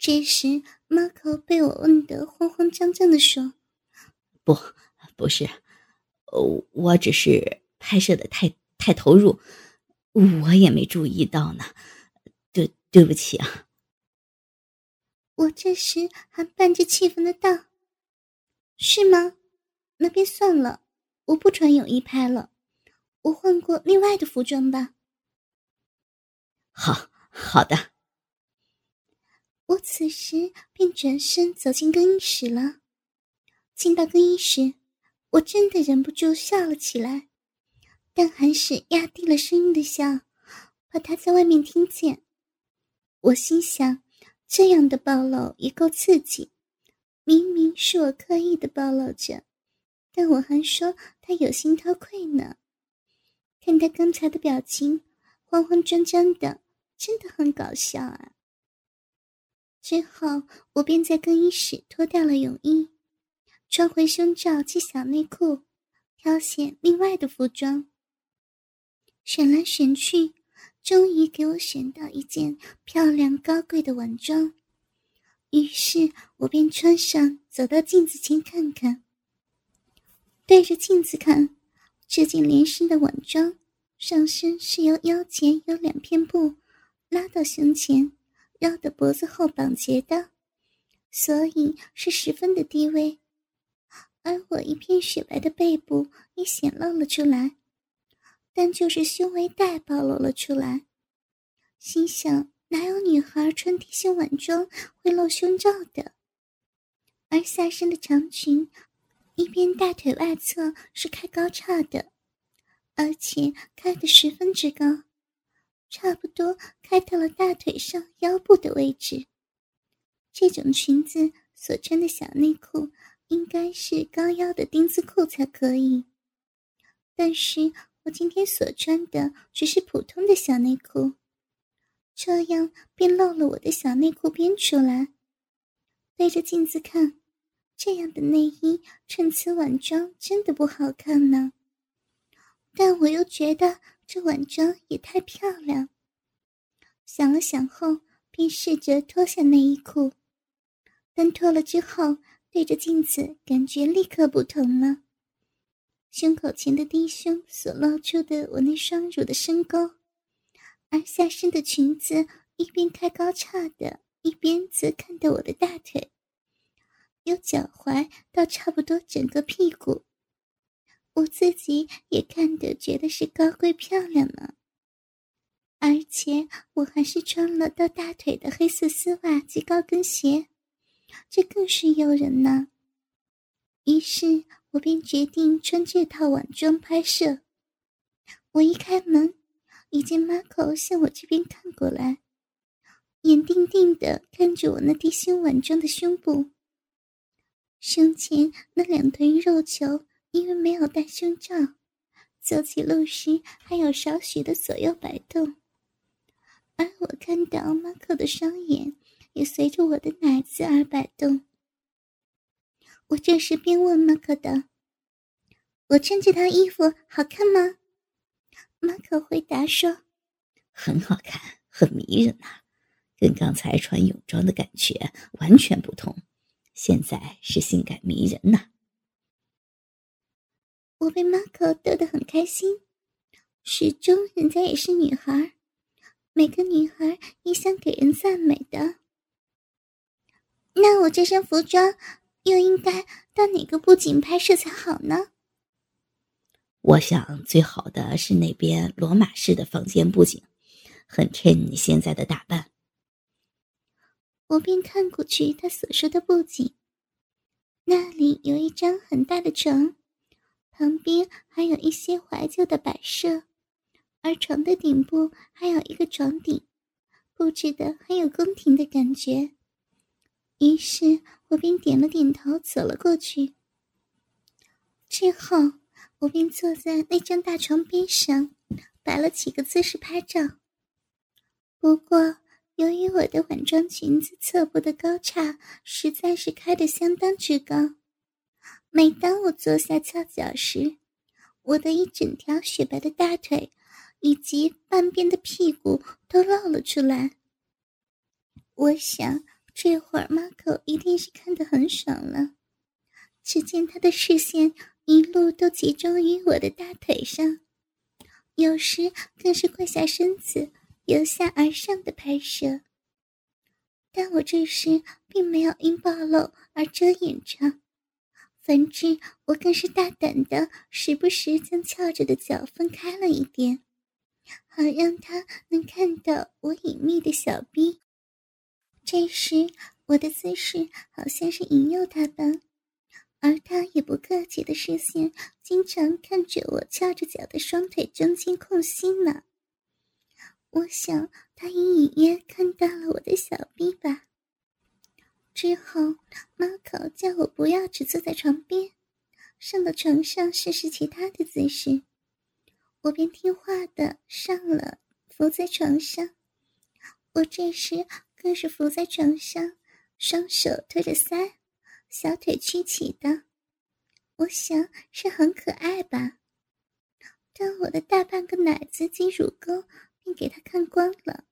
这时，马口被我问得慌慌张张的说：“不，不是，呃，我只是拍摄的太太投入，我也没注意到呢，对，对不起啊。”我这时还伴着气愤的道：“是吗？那便算了，我不穿泳衣拍了，我换过另外的服装吧。”好好的。我此时便转身走进更衣室了。进到更衣室，我真的忍不住笑了起来，但还是压低了声音的笑，怕他在外面听见。我心想，这样的暴露也够刺激。明明是我刻意的暴露着，但我还说他有心偷窥呢。看他刚才的表情，慌慌张张的，真的很搞笑啊。之后，我便在更衣室脱掉了泳衣，穿回胸罩及小内裤，挑选另外的服装。选来选去，终于给我选到一件漂亮高贵的晚装。于是我便穿上，走到镜子前看看。对着镜子看，这件连身的晚装，上身是由腰前有两片布拉到胸前。绕的脖子后绑结的，所以是十分的低微，而我一片雪白的背部也显露了出来，但就是胸围带暴露了出来。心想，哪有女孩穿低胸晚装会露胸罩的？而下身的长裙，一边大腿外侧是开高叉的，而且开得十分之高。差不多开到了大腿上腰部的位置。这种裙子所穿的小内裤应该是高腰的丁字裤才可以，但是我今天所穿的只是普通的小内裤，这样便露了我的小内裤边出来。对着镜子看，这样的内衣衬此晚装真的不好看呢。但我又觉得。这晚装也太漂亮。想了想后，便试着脱下内衣裤，但脱了之后，对着镜子，感觉立刻不同了。胸口前的低胸所露出的我那双乳的深沟，而下身的裙子一边开高叉的，一边则看到我的大腿，由脚踝到差不多整个屁股。我自己也看得觉得是高贵漂亮呢，而且我还是穿了到大腿的黑色丝袜及高跟鞋，这更是诱人呢。于是我便决定穿这套晚装拍摄。我一开门，已见 Marco 向我这边看过来，眼定定的看着我那低胸晚装的胸部，胸前那两团肉球。因为没有戴胸罩，走起路时还有少许的左右摆动，而我看到马可的双眼也随着我的奶子而摆动。我这时便问马可的：“我穿这套衣服好看吗？”马可回答说：“很好看，很迷人呐，跟刚才穿泳装的感觉完全不同，现在是性感迷人呐。”我被 Marco 逗得很开心，始终人家也是女孩，每个女孩也想给人赞美的。那我这身服装又应该到哪个布景拍摄才好呢？我想最好的是那边罗马式的房间布景，很衬你现在的打扮。我便看过去他所说的布景，那里有一张很大的床。旁边还有一些怀旧的摆设，而床的顶部还有一个床顶，布置的很有宫廷的感觉。于是我便点了点头，走了过去。之后，我便坐在那张大床边上，摆了几个姿势拍照。不过，由于我的晚装裙子侧部的高叉实在是开得相当之高。每当我坐下翘脚时，我的一整条雪白的大腿以及半边的屁股都露了出来。我想，这会儿马口一定是看得很爽了。只见他的视线一路都集中于我的大腿上，有时更是跪下身子，由下而上的拍摄。但我这时并没有因暴露而遮掩着，反之，我更是大胆的，时不时将翘着的脚分开了一点，好让他能看到我隐秘的小臂。这时，我的姿势好像是引诱他般，而他也不客气的视线经常看着我翘着脚的双腿中间空隙呢。我想，他隐隐约看到了我的小臂吧。之后，猫口叫我不要只坐在床边，上到床上试试其他的姿势，我便听话的上了，伏在床上。我这时。更是伏在床上，双手托着腮，小腿曲起的，我想是很可爱吧。但我的大半个奶子及乳沟便给他看光了。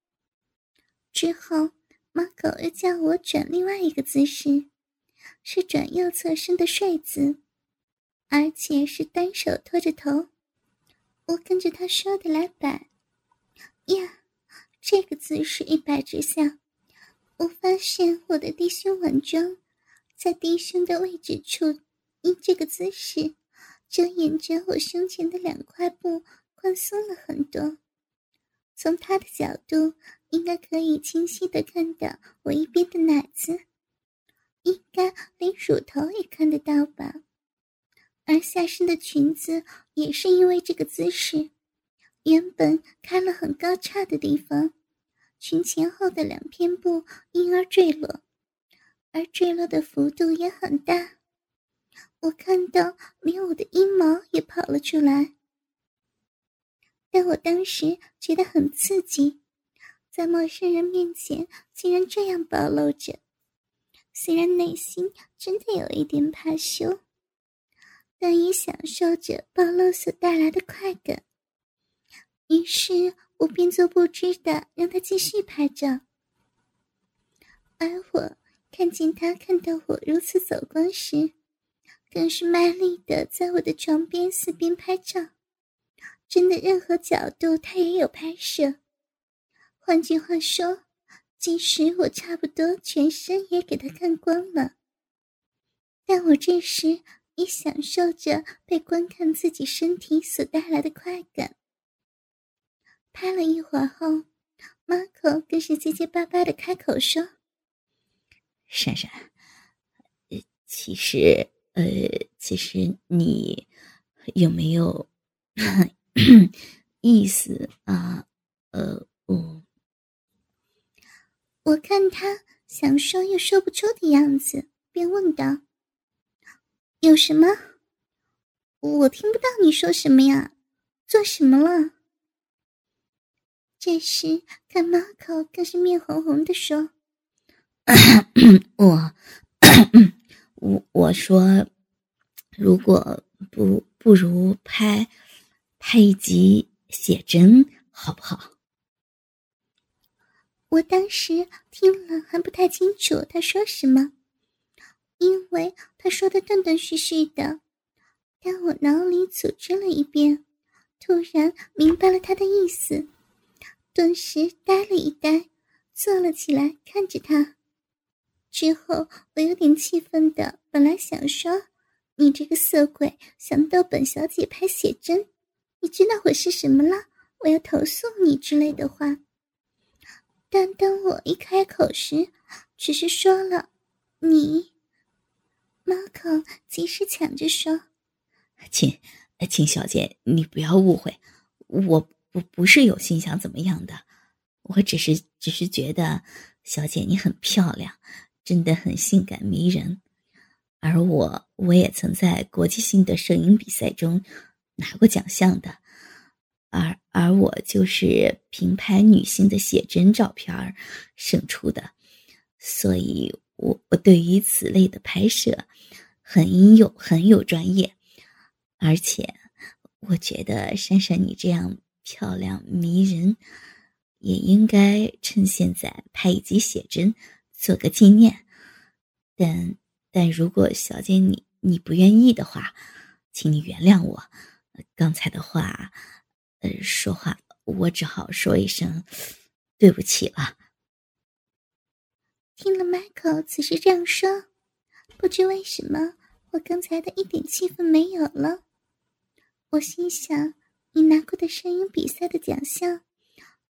之后，马狗又叫我转另外一个姿势，是转右侧身的睡姿，而且是单手托着头。我跟着他说的来摆，呀，这个姿势一摆之下。我发现我的低胸晚装，在低胸的位置处，因这个姿势，遮掩着我胸前的两块布宽松了很多。从他的角度，应该可以清晰的看到我一边的奶子，应该连乳头也看得到吧。而下身的裙子也是因为这个姿势，原本开了很高叉的地方。裙前后的两片布因而坠落，而坠落的幅度也很大。我看到连我的阴毛也跑了出来，但我当时觉得很刺激，在陌生人面前竟然这样暴露着。虽然内心真的有一点怕羞，但也享受着暴露所带来的快感。于是。我便作不知的让他继续拍照，而我看见他看到我如此走光时，更是卖力的在我的床边四边拍照。真的，任何角度他也有拍摄。换句话说，即使我差不多全身也给他看光了，但我这时也享受着被观看自己身体所带来的快感。拍了一会儿后，马可更是结结巴巴的开口说：“珊珊，其实，呃，其实你有没有 意思啊？呃，我……我看他想说又说不出的样子，便问道：‘有什么？我听不到你说什么呀？做什么了？’”这时，看马口更是面红红的说：“我，我我说，如果不不如拍拍一集写真，好不好？”我当时听了还不太清楚他说什么，因为他说的断断续续的，但我脑里组织了一遍，突然明白了他的意思。顿时呆了一呆，坐了起来，看着他。之后，我有点气愤的，本来想说：“你这个色鬼，想逗本小姐拍写真，知道我是什么了？我要投诉你之类的话。”但当我一开口时，只是说了：“你。”猫口及时抢着说：“亲，亲小姐，你不要误会，我。”我不是有心想怎么样的，我只是只是觉得小姐你很漂亮，真的很性感迷人，而我我也曾在国际性的摄影比赛中拿过奖项的，而而我就是凭拍女性的写真照片胜出的，所以我我对于此类的拍摄很有很有专业，而且我觉得珊珊你这样。漂亮迷人，也应该趁现在拍一集写真，做个纪念。但但如果小姐你你不愿意的话，请你原谅我。刚才的话，呃，说话我只好说一声对不起了。听了 Michael 此时这样说，不知为什么，我刚才的一点气氛没有了。我心想，你拿过的摄影比赛的奖项，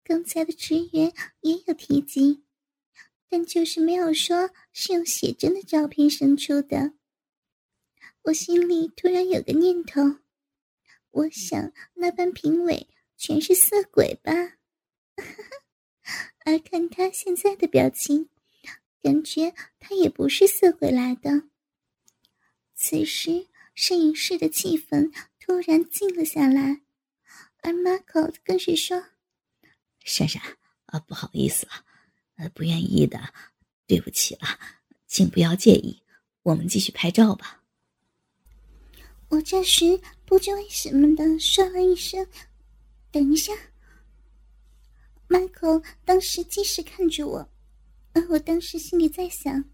刚才的职员也有提及，但就是没有说是用写真的照片生出的。我心里突然有个念头，我想那班评委全是色鬼吧？而看他现在的表情，感觉他也不是色鬼来的。此时，摄影室的气氛。突然静了下来，而 Marco 更是说：“珊珊啊，不好意思了，呃，不愿意的，对不起了，请不要介意，我们继续拍照吧。”我这时不知为什么的说了一声：“等一下。”Michael 当时即时看着我，而我当时心里在想：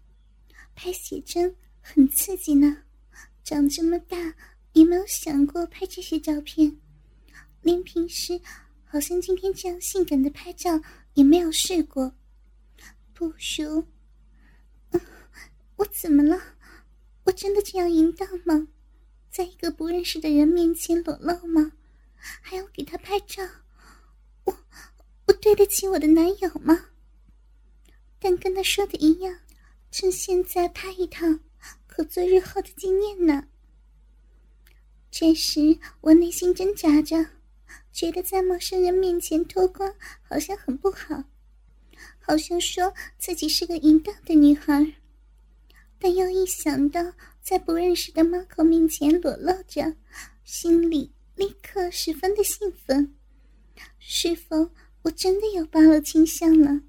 拍写真很刺激呢，长这么大。也没有想过拍这些照片，连平时好像今天这样性感的拍照也没有试过。不如，我怎么了？我真的这样淫荡吗？在一个不认识的人面前裸露吗？还要给他拍照？我我对得起我的男友吗？但跟他说的一样，趁现在拍一趟，可做日后的纪念呢。这时，我内心挣扎着，觉得在陌生人面前脱光好像很不好，好像说自己是个淫荡的女孩。但又一想到在不认识的马可面前裸露着，心里立刻十分的兴奋。是否我真的有暴露倾向呢？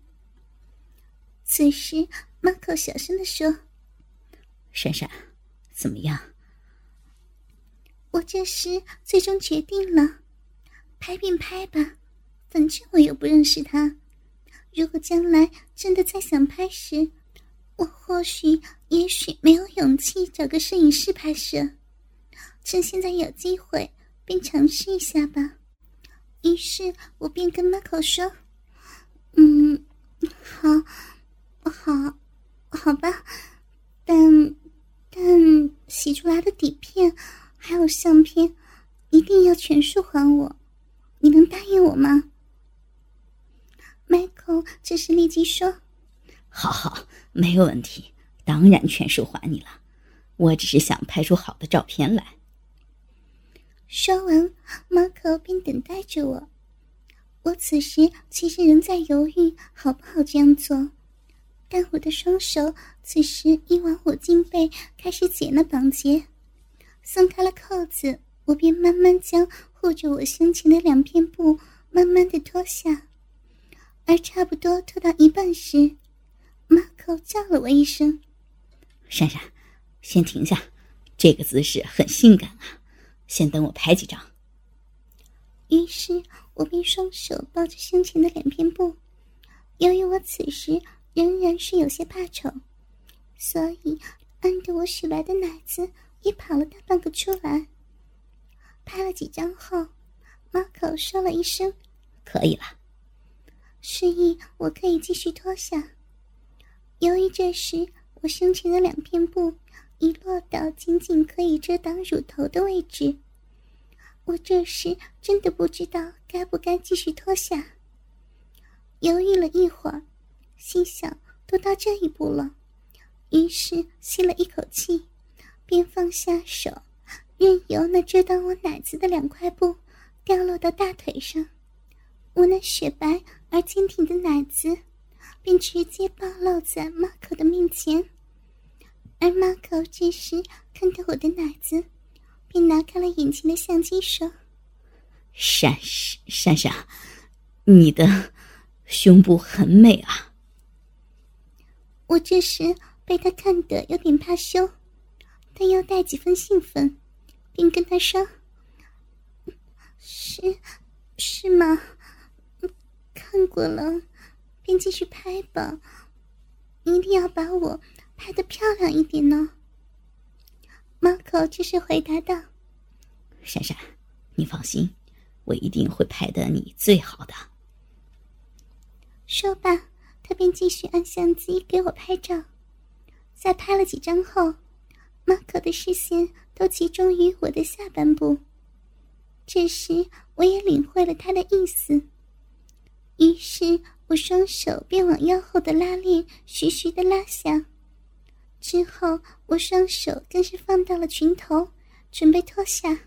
此时马可小声的说：“珊珊，怎么样？”我这时最终决定了，拍便拍吧，反正我又不认识他。如果将来真的再想拍时，我或许也许没有勇气找个摄影师拍摄。趁现在有机会，便尝试一下吧。于是我便跟 Marco 说：“嗯，好，好，好吧，但但洗出来的底片。”还有相片，一定要全数还我，你能答应我吗？Michael 这时立即说：“好好，没有问题，当然全数还你了。我只是想拍出好的照片来。”说完马可便等待着我。我此时其实仍在犹豫好不好这样做，但我的双手此时已往我颈背开始解了绑结。松开了扣子，我便慢慢将护着我胸前的两片布慢慢的脱下，而差不多脱到一半时，马口叫了我一声：“珊珊，先停下，这个姿势很性感啊，先等我拍几张。”于是我便双手抱着胸前的两片布，由于我此时仍然是有些怕丑，所以按着我雪白的奶子。也跑了大半个出来。拍了几张后，马口说了一声：“可以了。”示意我可以继续脱下。由于这时我胸前的两片布已落到仅仅可以遮挡乳头的位置，我这时真的不知道该不该继续脱下。犹豫了一会儿，心想都到这一步了，于是吸了一口气。便放下手，任由那遮挡我奶子的两块布掉落到大腿上，我那雪白而坚挺的奶子便直接暴露在马可的面前。而马可这时看到我的奶子，便拿开了眼前的相机，说：“珊珊珊，你的胸部很美啊。”我这时被他看得有点怕羞。但又带几分兴奋，并跟他说：“是，是吗？看过了，便继续拍吧。你一定要把我拍的漂亮一点呢。马可这时回答道：“珊珊，你放心，我一定会拍的你最好的。”说罢，他便继续按相机给我拍照。在拍了几张后，马可的视线都集中于我的下半部。这时，我也领会了他的意思，于是我双手便往腰后的拉链徐徐的拉下。之后，我双手更是放到了裙头，准备脱下。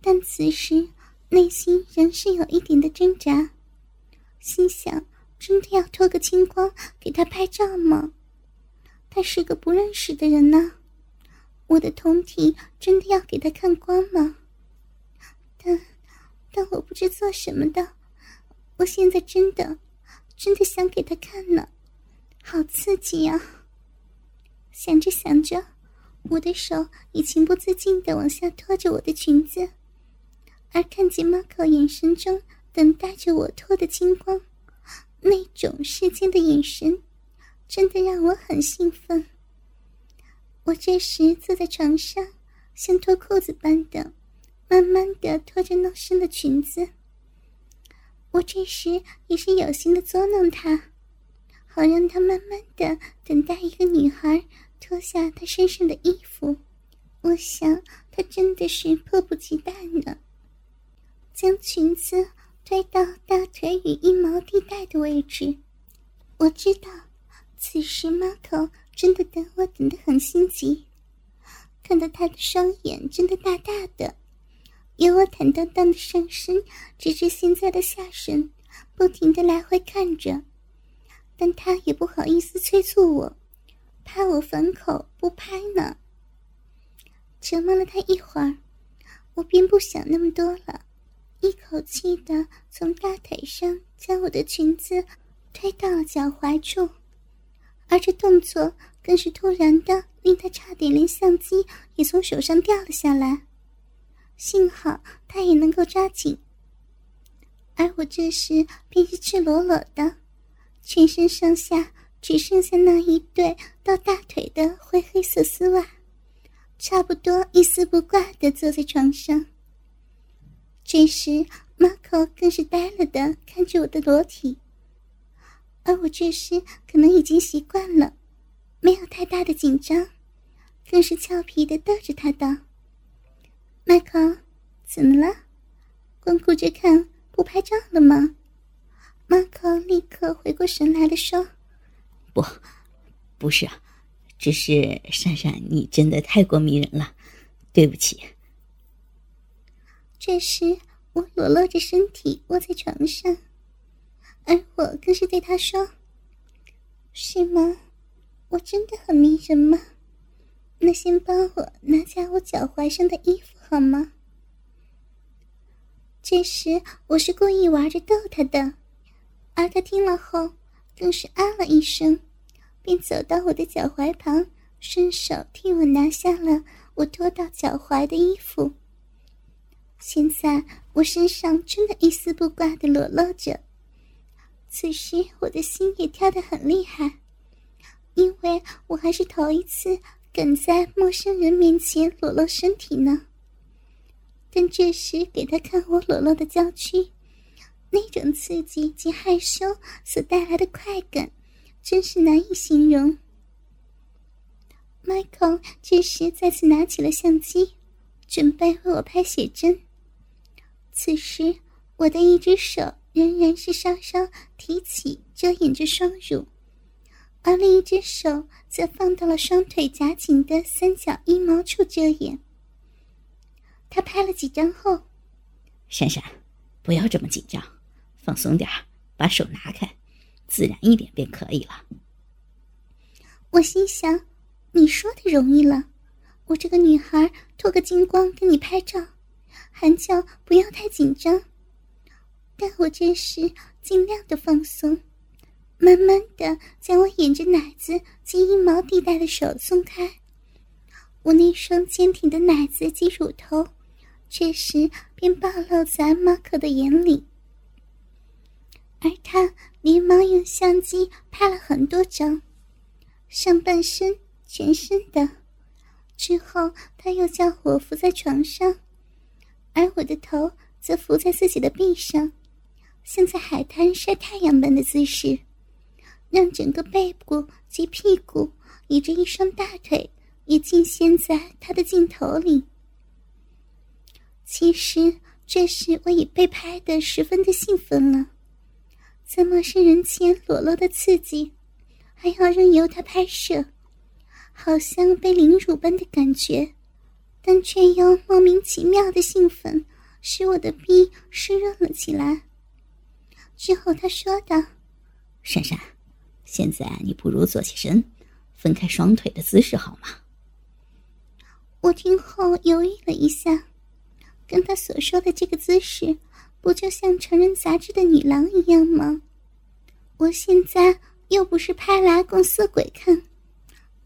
但此时内心仍是有一点的挣扎，心想：真的要脱个精光给他拍照吗？他是个不认识的人呢，我的酮体真的要给他看光吗？但，但我不知做什么的。我现在真的，真的想给他看呢，好刺激呀！想着想着，我的手已情不自禁的往下拖着我的裙子，而看见马可眼神中等待着我脱的金光，那种世间的眼神。真的让我很兴奋。我这时坐在床上，像脱裤子般的，慢慢的脱着那身的裙子。我这时也是有心的捉弄他，好让他慢慢的等待一个女孩脱下她身上的衣服。我想他真的是迫不及待呢。将裙子推到大腿与阴毛地带的位置，我知道。此时，猫头真的等我等得很心急，看到他的双眼睁得大大的，由我坦荡荡的上身直至现在的下身，不停的来回看着，但他也不好意思催促我，怕我反口不拍呢。折磨了他一会儿，我便不想那么多了，一口气的从大腿上将我的裙子推到了脚踝处。而这动作更是突然的，令他差点连相机也从手上掉了下来。幸好他也能够抓紧，而我这时便是赤裸裸的，全身上下只剩下那一对到大腿的灰黑色丝袜，差不多一丝不挂的坐在床上。这时，马可更是呆了的看着我的裸体。而我这时可能已经习惯了，没有太大的紧张，更是俏皮的逗着他道：“麦克，怎么了？光顾着看不拍照了吗？”马克立刻回过神来的说：“不，不是，只是珊珊，你真的太过迷人了，对不起。”这时，我裸露着身体卧在床上。而我更是对他说：“是吗？我真的很迷人吗？那先帮我拿下我脚踝上的衣服好吗？”这时我是故意玩着逗他的，而他听了后更是啊了一声，便走到我的脚踝旁，伸手替我拿下了我脱到脚踝的衣服。现在我身上真的一丝不挂的裸露着。此时我的心也跳得很厉害，因为我还是头一次敢在陌生人面前裸露身体呢。但这时给他看我裸露的娇躯，那种刺激及害羞所带来的快感，真是难以形容。Michael 这时再次拿起了相机，准备为我拍写真。此时我的一只手。仍然是稍稍提起遮掩着双乳，而另一只手则放到了双腿夹紧的三角阴毛处遮掩。他拍了几张后，珊珊，不要这么紧张，放松点，把手拿开，自然一点便可以了。我心想，你说的容易了，我这个女孩脱个精光跟你拍照，还叫不要太紧张。但我这时尽量的放松，慢慢的将我掩着奶子及阴毛地带的手松开，我那双坚挺的奶子及乳头，这时便暴露在马可的眼里。而他连忙用相机拍了很多张，上半身、全身的。之后，他又将我扶在床上，而我的头则伏在自己的背上，像在海滩晒太阳般的姿势，让整个背部及屁股以及一双大腿也尽现在他的镜头里。其实，这时我已被拍得十分的兴奋了。在陌生人前裸露的刺激，还要任由他拍摄，好像被凌辱般的感觉，但却又莫名其妙的兴奋，使我的逼湿润了起来。之后他说道：“珊珊，现在你不如坐起身，分开双腿的姿势好吗？”我听后犹豫了一下，跟他所说的这个姿势。不就像成人杂志的女郎一样吗？我现在又不是拍来供色鬼看，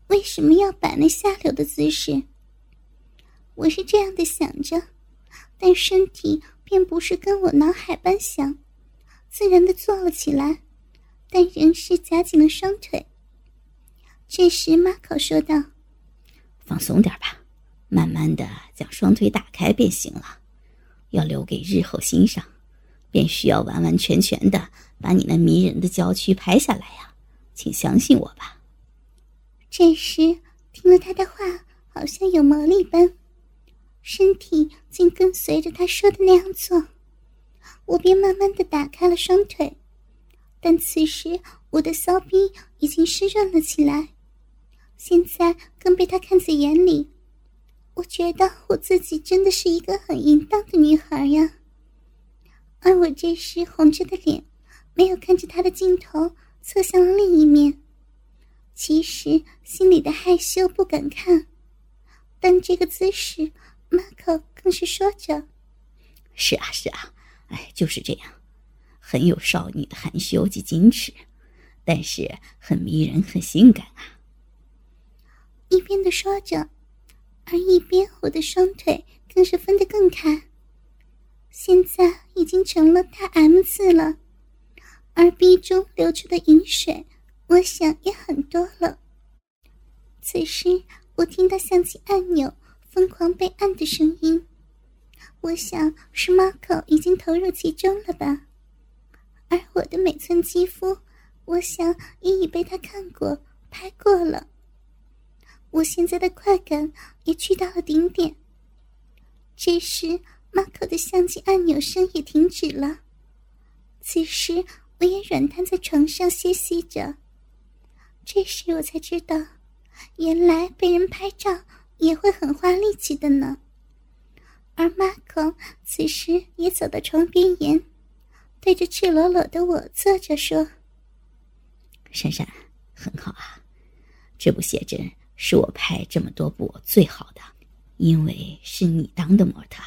为什么要摆那下流的姿势？我是这样的想着，但身体便不是跟我脑海般想，自然的坐了起来，但仍是夹紧了双腿。这时马可说道：“放松点吧，慢慢的将双腿打开便行了。”要留给日后欣赏，便需要完完全全的把你那迷人的娇躯拍下来呀，请相信我吧。这时听了他的话，好像有魔力般，身体竟跟随着他说的那样做，我便慢慢的打开了双腿，但此时我的骚逼已经湿润了起来，现在更被他看在眼里。我觉得我自己真的是一个很淫荡的女孩呀，而我这时红着的脸，没有看着他的镜头，侧向了另一面。其实心里的害羞不敢看，但这个姿势，马可更是说着：“是啊，是啊，哎，就是这样，很有少女的含羞及矜持，但是很迷人，很性感啊。”一边的说着。而一边，我的双腿更是分得更开，现在已经成了大 M 字了，而鼻中流出的饮水，我想也很多了。此时，我听到相机按钮疯狂被按的声音，我想是 Marco 已经投入其中了吧，而我的每寸肌肤，我想也已被他看过、拍过了。我现在的快感也去到了顶点。这时，马可的相机按钮声也停止了。此时，我也软瘫在床上歇息着。这时我才知道，原来被人拍照也会很花力气的呢。而马可此时也走到床边沿，对着赤裸裸的我坐着说：“珊珊，很好啊，这部写真。”是我拍这么多部最好的，因为是你当的模特。